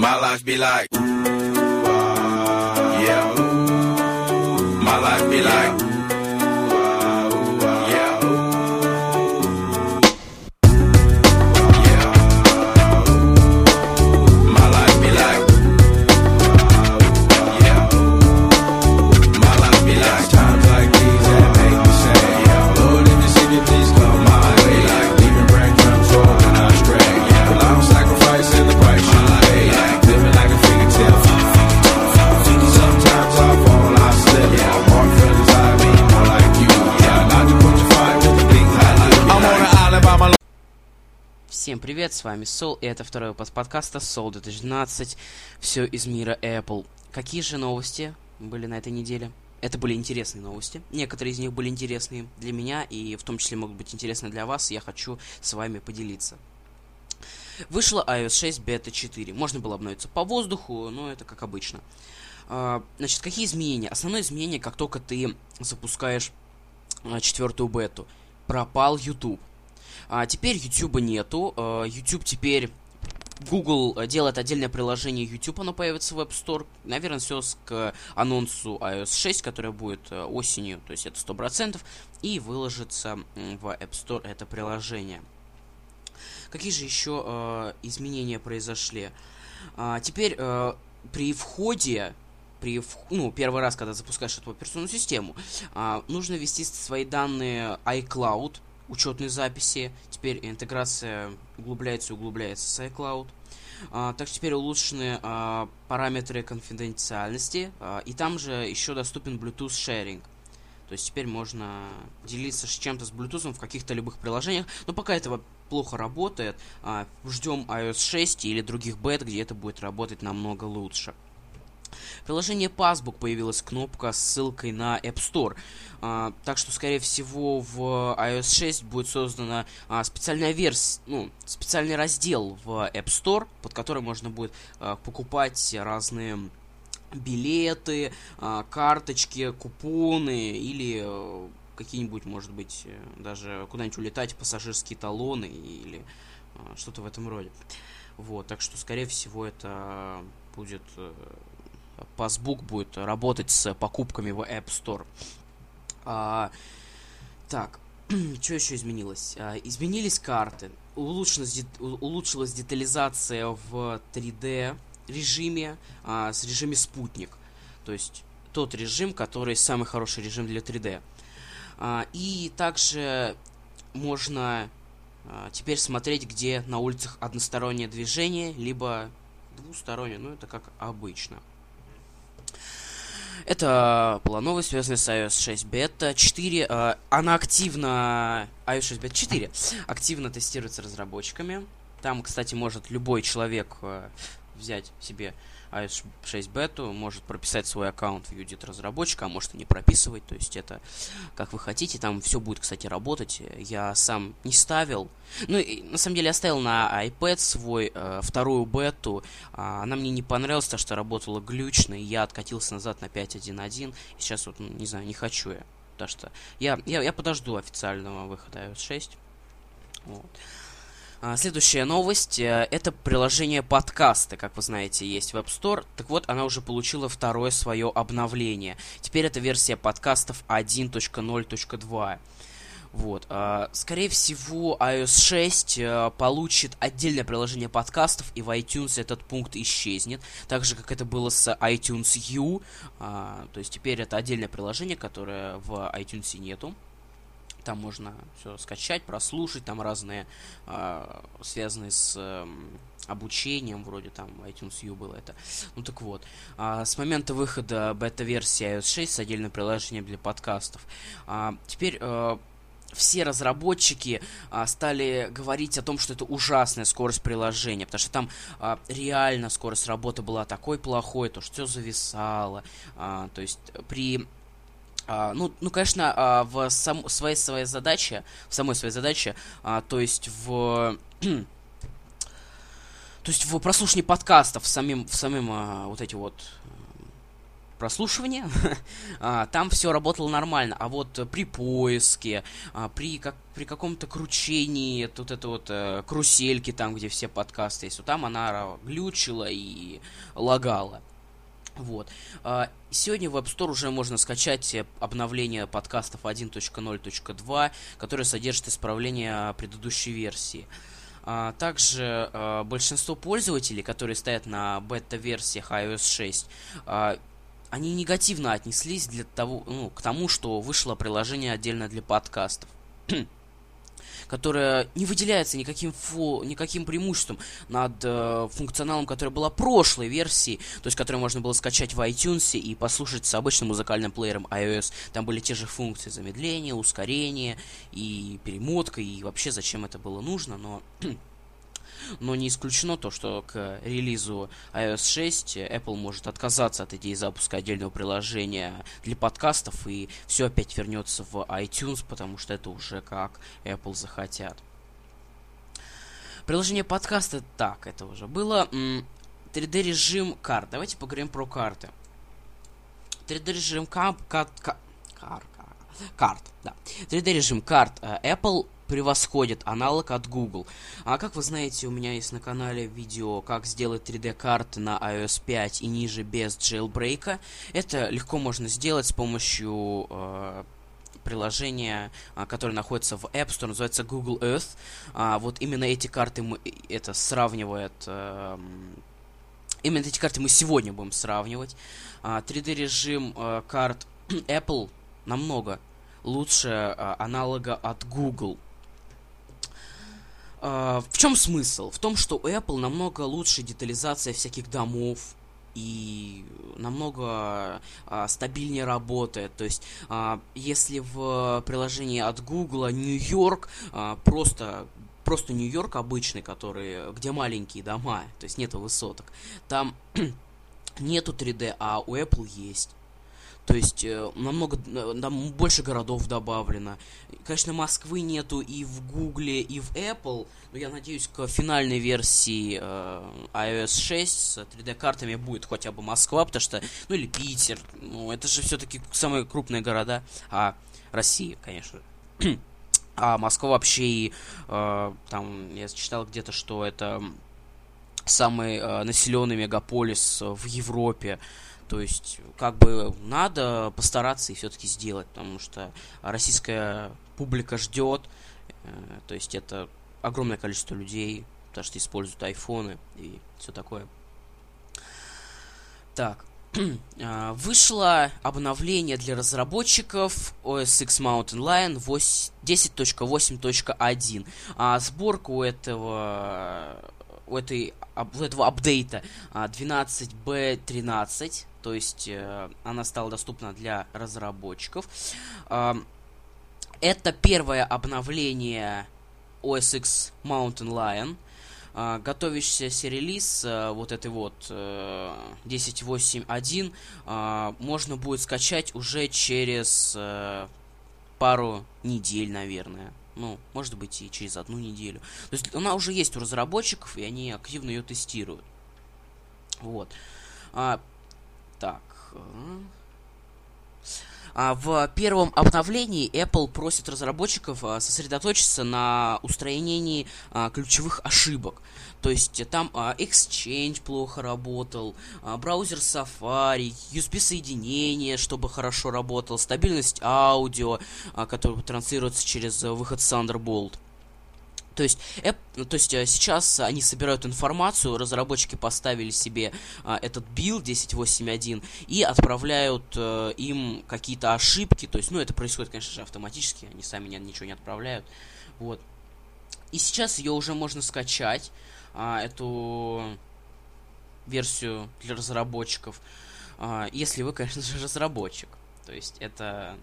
My life be like, Всем привет, с вами Сол, и это второй выпуск подкаста Сол 2012, все из мира Apple. Какие же новости были на этой неделе? Это были интересные новости. Некоторые из них были интересные для меня, и в том числе могут быть интересны для вас, и я хочу с вами поделиться. Вышла iOS 6 бета 4. Можно было обновиться по воздуху, но это как обычно. А, Значит, какие изменения? Основное изменение, как только ты запускаешь а, четвертую бету. Пропал YouTube. А теперь YouTube нету. А, YouTube теперь Google э, делает отдельное приложение YouTube, оно появится в App Store. Наверное, все к анонсу iOS 6, которая будет э, осенью, то есть это 100%, и выложится в App Store это приложение. Какие же еще э, изменения произошли? А, теперь э, при входе, при ну, первый раз, когда запускаешь эту операционную систему, а, нужно ввести свои данные iCloud, учетной записи. Теперь интеграция углубляется и углубляется с iCloud. А, также теперь улучшены а, параметры конфиденциальности. а, и там же еще доступен Bluetooth sharing. То есть теперь можно делиться с чем-то с Bluetooth в каких-то любых приложениях. Но пока этого плохо работает, а, ждем iOS 6 или других бет, где это будет работать намного лучше. В приложении Passbook появилась кнопка с ссылкой на App Store. А, так что, скорее всего, в iOS 6 будет создана а, специальная версия, ну, специальный раздел в App Store, под который можно будет а, покупать разные билеты, а, карточки, купоны или э, какие-нибудь, может быть, э, даже куда-нибудь улетать, пассажирские талоны или а, что-то в этом роде. Вот, так что, скорее всего, это будет э, Passbook будет работать с покупками в App Store. А, так, что еще изменилось? А, изменились карты. Улучшилась, улучшилась детализация в 3D режиме, а, с режиме спутник. То есть тот режим, который самый хороший режим для 3D. А, и также можно а, теперь смотреть, где на улицах одностороннее движение, либо двустороннее, ну это как обычно. Это была новость, связанная с iOS 6 бета 4. э, Она активно... iOS 6 бета 4 активно тестируется разработчиками. Там, кстати, может любой человек э, взять себе iOS 6 бету, может прописать свой аккаунт в Udit разработчика, а может и не прописывать. То есть это как вы хотите. Там все будет, кстати, работать. Я сам не ставил. Ну, и, на самом деле, я ставил на iPad свой э, вторую бету. А, она мне не понравилась, потому что работала глючно, и я откатился назад на 5.1.1. И сейчас вот, ну, не знаю, не хочу я. Потому что я, я, я подожду официального выхода iOS 6. Вот. А, Следующая новость э, это приложение подкасты, как вы знаете, есть в App Store. Так вот, она уже получила второе свое обновление. Теперь это версия подкастов 1.0.2. Вот. а, Скорее всего, iOS 6 э, получит отдельное приложение подкастов, и в iTunes этот пункт исчезнет. Так же, как это было с iTunes U. А, То есть теперь это отдельное приложение, которое в iTunes нету. Там можно все скачать, прослушать, там разные а, связанные с эм, обучением, вроде там iTunes U было это. Ну так вот, а, с момента выхода бета-версии iOS 6 с отдельным приложением для подкастов. а, теперь э, все разработчики а, стали говорить о том, что это ужасная скорость приложения, потому что там а, реально скорость работы была такой плохой, то что все зависало, а, то есть при а, ну, ну, конечно, а, в сам, своей своей задаче, в самой своей задаче, а, то есть в то есть в прослушивании подкастов в самим, в самим а, вот эти вот прослушивания, а, там все работало нормально. А вот при поиске, а, при, как, при каком-то кручении, тут это вот э, карусельки, там, где все подкасты есть, вот там она глючила и лагала. Вот. А, сегодня в App Store уже можно скачать обновление подкастов 1.0.2, которое содержит исправление предыдущей версии. А, также а, большинство пользователей, которые стоят на бета-версиях iOS 6, они негативно отнеслись для того, ну, к тому, что вышло приложение отдельно для подкастов. которая не выделяется никаким, фу, никаким преимуществом над э, функционалом, который была прошлой версии, то есть которую можно было скачать в iTunes и послушать с обычным музыкальным плеером iOS. Там были те же функции замедления, ускорения и перемотка, и вообще зачем это было нужно, но но не исключено то, что к релизу iOS 6 Apple может отказаться от идеи запуска отдельного приложения для подкастов, и все опять вернется в iTunes, потому что это уже как Apple захотят. Приложение подкаста, так, это уже было. 3D режим карт. Давайте поговорим про карты. 3D режим карт, карт, карт, карт, да. 3D режим карт э, Apple превосходит аналог от Google. А как вы знаете, у меня есть на канале видео, как сделать 3D-карты на iOS 5 и ниже без jailbreak. Это легко можно сделать с помощью э, приложения, а, которое находится в App Store, называется Google Earth. А, вот именно эти карты мы, это сравнивает... Э, именно эти карты мы сегодня будем сравнивать. 3D режим э, карт Apple намного лучше э, аналога от Google. Uh, в чем смысл? В том, что у Apple намного лучше детализация всяких домов и намного uh, стабильнее работает. То есть, uh, если в приложении от Google Нью-Йорк просто просто Нью-Йорк обычный, который, где маленькие дома, то есть нету высоток, там нету 3D, а у Apple есть. То есть э, намного э, там больше городов добавлено. Конечно, Москвы нету и в Гугле, и в Apple, но я надеюсь, к финальной версии э, iOS 6 с 3D-картами будет хотя бы Москва, потому что, ну или Питер, ну это же все-таки самые крупные города, а Россия, конечно. а Москва вообще и э, там я читал где-то, что это самый э, населенный мегаполис в Европе. То есть, как бы надо постараться и все-таки сделать, потому что российская публика ждет. Э, то есть это огромное количество людей, потому что используют айфоны и все такое. Так. А, вышло обновление для разработчиков OS X Mountain Lion 10.8.1. А сборка у этого у, этой, у этого апдейта 12b13 то есть э, она стала доступна для разработчиков. Э, это первое обновление OS X Mountain Lion. Э, готовящийся релиз э, вот этой вот э, 10.8.1 э, можно будет скачать уже через э, пару недель, наверное. Ну, может быть, и через одну неделю. То есть она уже есть у разработчиков, и они активно ее тестируют. Вот. А, так. А в первом обновлении Apple просит разработчиков а, сосредоточиться на устранении а, ключевых ошибок. То есть там Exchange плохо работал, браузер Safari, USB-соединение, чтобы хорошо работал, стабильность аудио, который транслируется через выход Thunderbolt. То есть, Apple, ну, то есть э, сейчас они собирают информацию, разработчики поставили себе а, этот билд 10.8.1 и отправляют а, им какие-то ошибки. То есть, ну, это происходит, конечно же, автоматически, они сами ничего не отправляют. Вот. И сейчас ее уже можно скачать, а, эту версию для разработчиков, а, если вы, конечно же, разработчик. То есть, это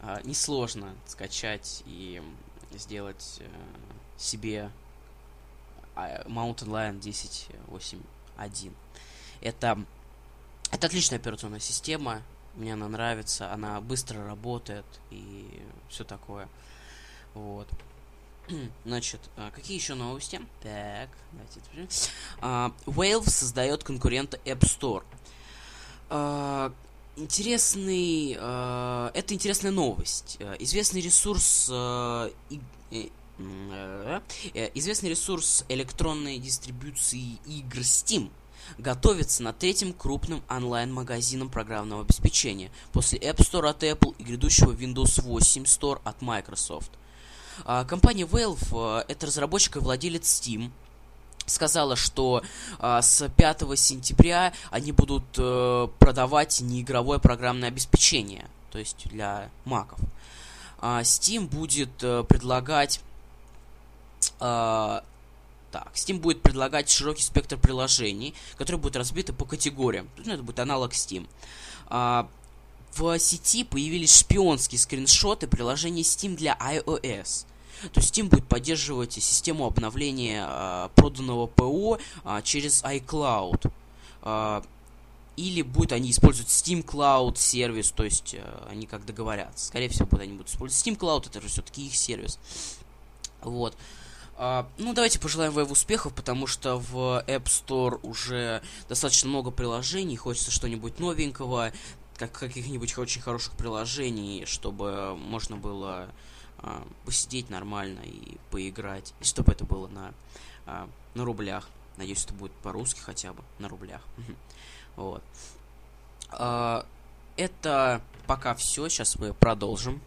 а, несложно скачать и сделать э, себе а, Mountain Lion 10.8.1. Это, это отличная операционная система, мне она нравится, она быстро работает и все такое. Вот. Значит, а, какие еще новости? Так, давайте. Uh, Valve создает конкурента App Store. А, интересный... а, это интересная новость. Э, Известный ресурс... э, и- э, э, э, Известный ресурс электронной дистрибуции игр Steam готовится над третьим крупным онлайн-магазином программного обеспечения после App Store от Apple и грядущего Windows 8 Store от Microsoft. Компания Valve, э, это разработчик и владелец Steam, сказала, что а, с 5 сентября они будут э, продавать неигровое программное обеспечение, то есть для маков. А, Steam будет э, предлагать а, так, Steam будет предлагать широкий спектр приложений, которые будут разбиты по категориям. Ну, это будет аналог Steam. А, в сети появились шпионские скриншоты приложения Steam для iOS. То есть Steam будет поддерживать систему обновления а, проданного ПО а, через iCloud. А, или будут они использовать Steam Cloud сервис, то есть э, они как договорятся. Скорее всего, будут они будут использовать Steam Cloud, это же все-таки их сервис. Вот. А, ну, давайте пожелаем Valve успехов, потому что в App Store уже достаточно много приложений, хочется что-нибудь новенького, как каких-нибудь очень хороших приложений, чтобы можно было а, посидеть нормально и поиграть, и чтобы это было на, а, на рублях. Надеюсь, это будет по-русски хотя бы, на рублях. Вот. А, это пока все, сейчас мы продолжим.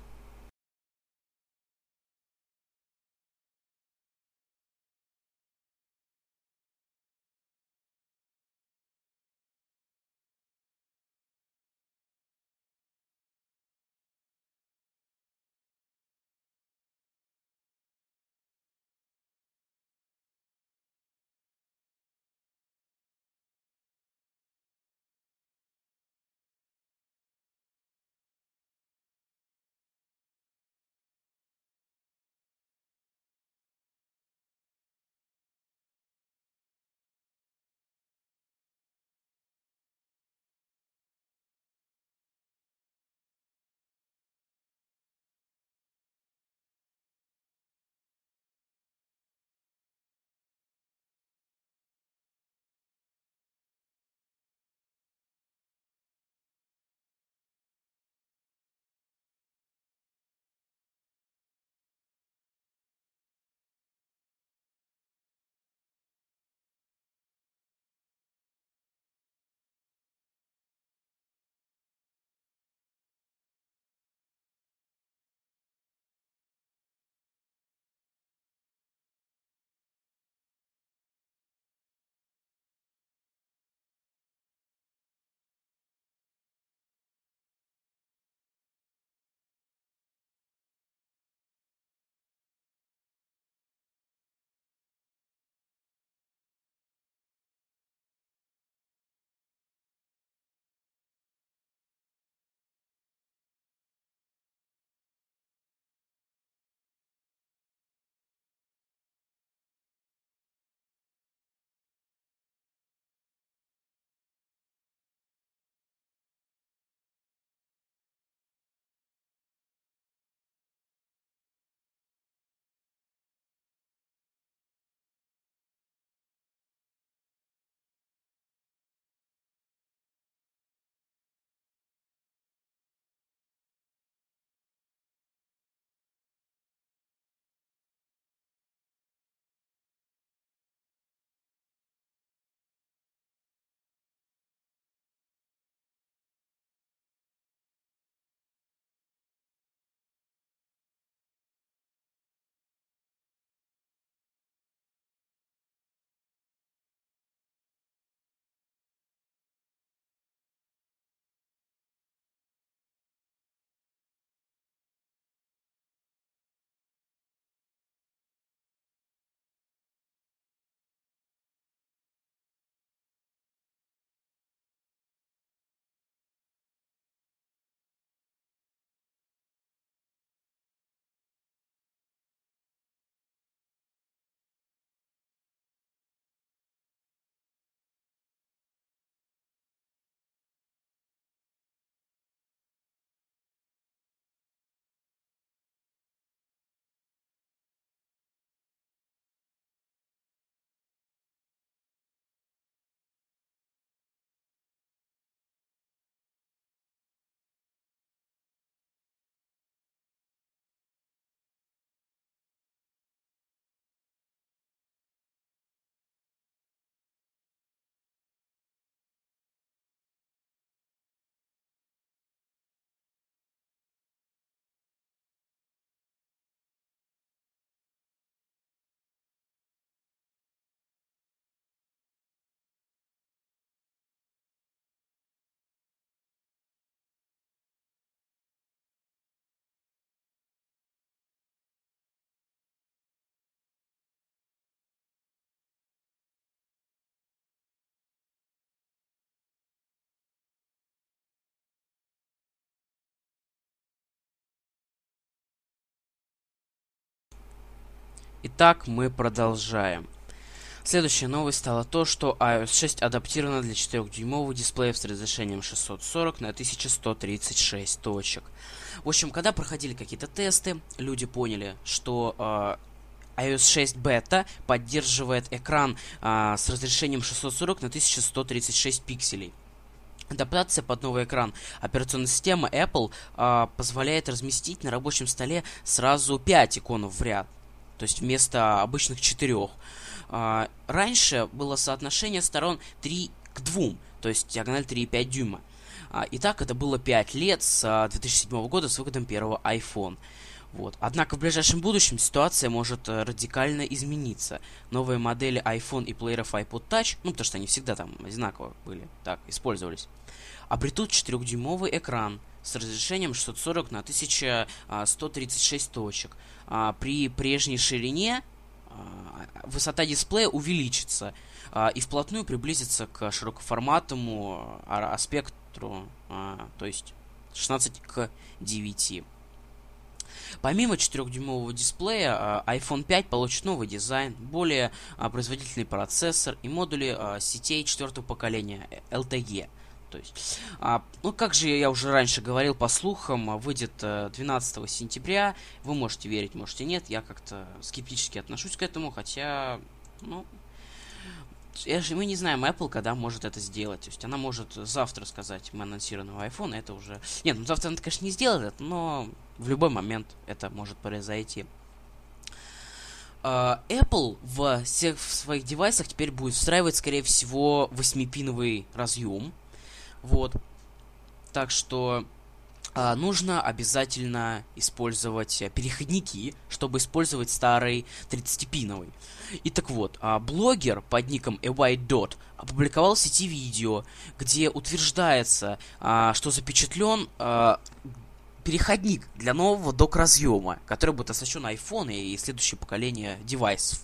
Итак, мы продолжаем. Следующая новость стала то, что iOS 6 адаптирована для 4-дюймовых дисплеев с разрешением 640 на 1136 точек. В общем, когда проходили какие-то тесты, люди поняли, что э, iOS 6 бета поддерживает экран э, с разрешением 640 на 1136 пикселей. Адаптация под новый экран операционной системы Apple э, позволяет разместить на рабочем столе сразу 5 иконов в ряд, то есть вместо обычных 4. А, раньше было соотношение сторон 3 к 2, то есть диагональ 3,5 дюйма. А, и так это было 5 лет с 2007 а, года с выходом первого iPhone. Вот. Однако в ближайшем будущем ситуация может э, радикально измениться. Новые модели iPhone и плееров iPod Touch, ну потому что они всегда там одинаково были, так, использовались, обретут 4-дюймовый экран с разрешением 640 на 1136 точек. А, при прежней ширине а, высота дисплея увеличится а, и вплотную приблизится к широкоформатному а, аспектру, то есть 16 к 9. Помимо 4-дюймового дисплея, iPhone 5 получит новый дизайн, более производительный процессор и модули сетей четвертого поколения LTE – то есть, а, ну, как же я уже раньше говорил, по слухам, а, выйдет 12 э, сентября. Вы можете верить, можете нет. Я как-то скептически отношусь к этому, хотя, ну, я же, мы не знаем Apple, когда может это сделать. То есть она может завтра сказать, мы анонсируем новый iPhone, это уже... Нет, ну завтра она, конечно, не сделает но в любой момент это может произойти. Uh, Apple в всех своих девайсах теперь будет встраивать, скорее всего, 8-пиновый разъем. Вот. Так что а, нужно обязательно использовать переходники, чтобы использовать старый 30-пиновый. И так вот, а, блогер под ником A опубликовал в сети видео, где утверждается, а, что запечатлен а, переходник для нового док-разъема, который будет оснащен iPhone и следующее поколение девайсов.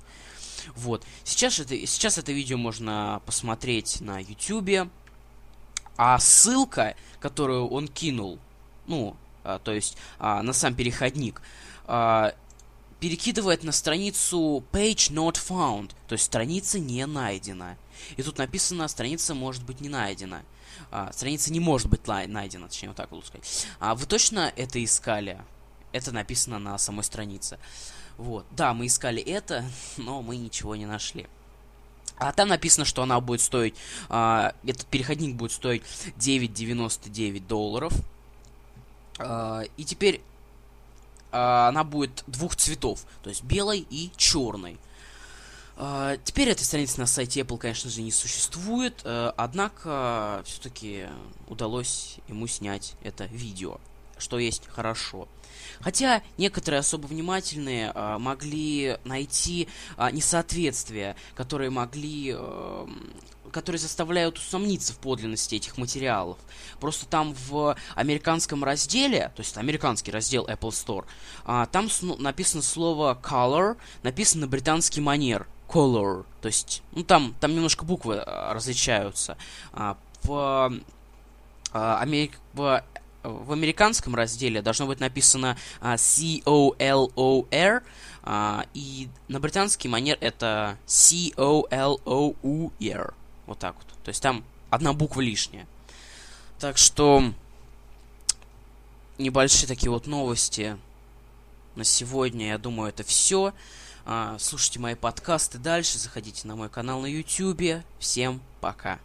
Вот. Сейчас это, сейчас это видео можно посмотреть на YouTube. А ссылка, которую он кинул, ну, а, то есть а, на сам переходник, а, перекидывает на страницу page not found, то есть страница не найдена. И тут написано, страница может быть не найдена. А, страница не может быть найдена, точнее, вот так лучше сказать. А вы точно это искали? Это написано на самой странице. Вот. Да, мы искали это, но мы ничего не нашли. А там написано, что она будет стоить, э, этот переходник будет стоить 9,99 долларов. Э, и теперь э, она будет двух цветов, то есть белой и черной. Uh, теперь этой страницы на сайте Apple, конечно же, не существует, uh, однако все-таки удалось ему снять это видео, что есть хорошо. Хотя некоторые особо внимательные э, могли найти э, несоответствия, которые могли... Э, которые заставляют усомниться в подлинности этих материалов. Просто там в американском разделе, то есть американский раздел Apple Store, а, там написано слово color, написано на британский манер color, то есть, ну там, там немножко буквы а, различаются. А, в, а, Америк... в в американском разделе должно быть написано uh, C-O-L-O-R, uh, и на британский манер это C-O-L-O-U-R. Вот так вот. То есть там одна буква лишняя. Так что небольшие такие вот новости на сегодня. Я думаю, это все. Uh, слушайте мои подкасты дальше, заходите на мой канал на YouTube. Всем пока.